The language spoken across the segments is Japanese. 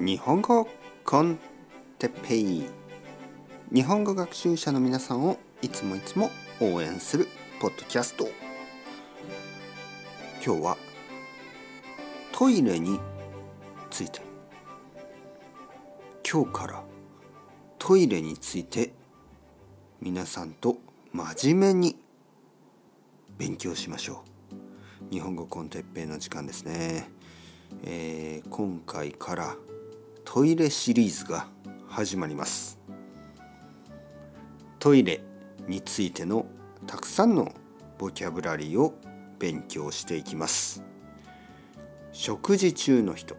日本語コンテペイ。日本語学習者の皆さんをいつもいつも応援するポッドキャスト。今日はトイレについて。今日からトイレについて皆さんと真面目に勉強しましょう。日本語コンテッペイの時間ですね、えー、今回からトイレシリーズが始まります。トイレについてのたくさんのボキャブラリーを勉強していきます。食事中の人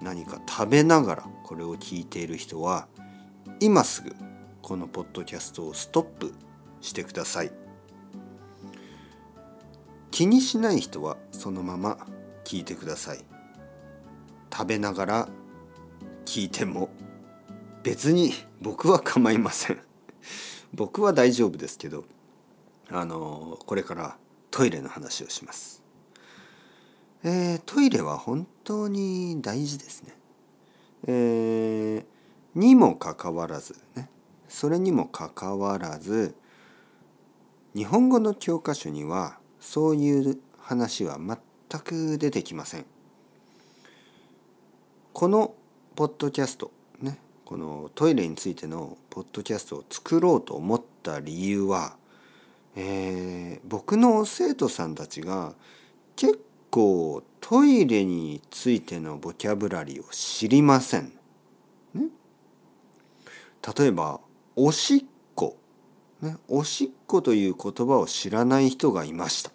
何か食べながらこれを聞いている人は今すぐこのポッドキャストをストップしてください。気にしない人はそのまま聞いてください。食べながら聞いても別に僕は構いません。僕は大丈夫ですけどあのこれからトイレの話をします。えー、トイレは本当に大事ですね。えー、にもかかわらずねそれにもかかわらず日本語の教科書にはそういう話は全く出てきません。このポッドキャストねこのトイレについてのポッドキャストを作ろうと思った理由は、えー、僕の生徒さんたちが結構トイレについてのボキャブラリーを知りません。ね、例えば「おしっこ」ね「おしっこ」という言葉を知らない人がいました。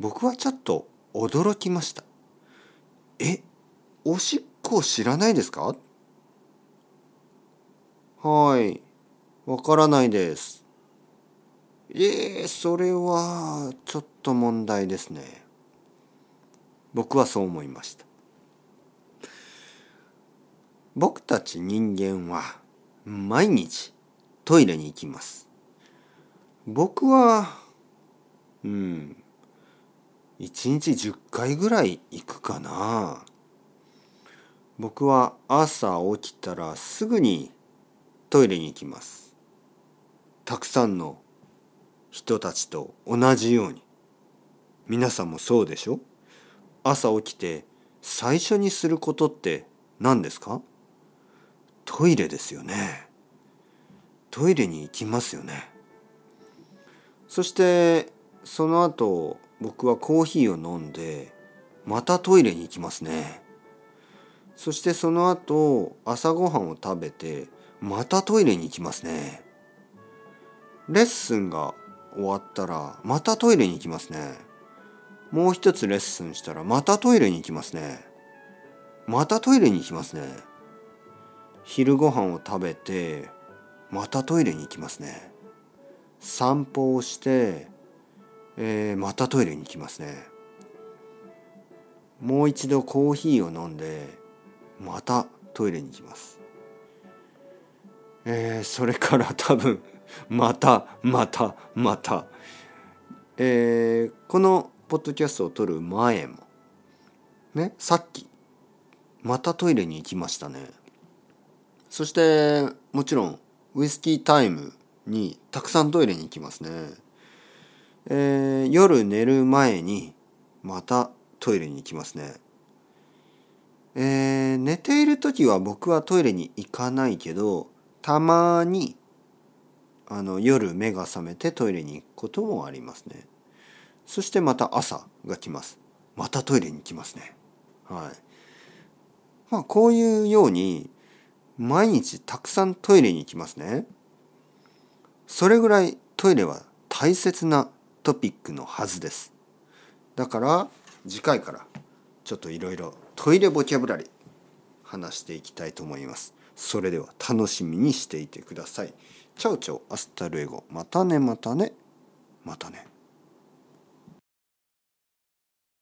僕はちょっと驚きました。え？おしっこ知らないですか？はい。わからないです。ええそれはちょっと問題ですね。僕はそう思いました。僕たち人間は毎日トイレに行きます。僕は、うん、一日10回ぐらい行くかな。僕は朝起きたらすぐにトイレに行きます。たくさんの人たちと同じように。皆さんもそうでしょ？朝起きて最初にすることって何ですか？トイレですよね。トイレに行きますよね。そしてその後僕はコーヒーを飲んでまたトイレに行きますね。そしてその後朝ごはんを食べてまたトイレに行きますね。レッスンが終わったらまたトイレに行きますね。もう一つレッスンしたらまたトイレに行きますね。またトイレに行きますね。昼ご飯を食べてまたトイレに行きますね。散歩をして、えー、またトイレに行きますね。もう一度コーヒーを飲んでまたトイレに行きます。えー、それから多分 またまたまた、えー、このポッドキャストを撮る前もねさっきまたトイレに行きましたね。そしてもちろんウイスキータイムにたくさんトイレに行きますね、えー、夜寝る前にまたトイレに行きますね。えー、寝ている時は僕はトイレに行かないけどたまにあの夜目が覚めてトイレに行くこともありますね。そしてまた朝が来ます。またトイレに行きますね。はい。まあこういうように毎日たくさんトイレに行きますね。それぐらいトイレは大切なトピックのはずです。だから次回からちょっといろいろトイレボキャブラリー話していきたいと思います。それでは楽しみにしていてください。 ciao ciao hasta luego またねまたねまたね。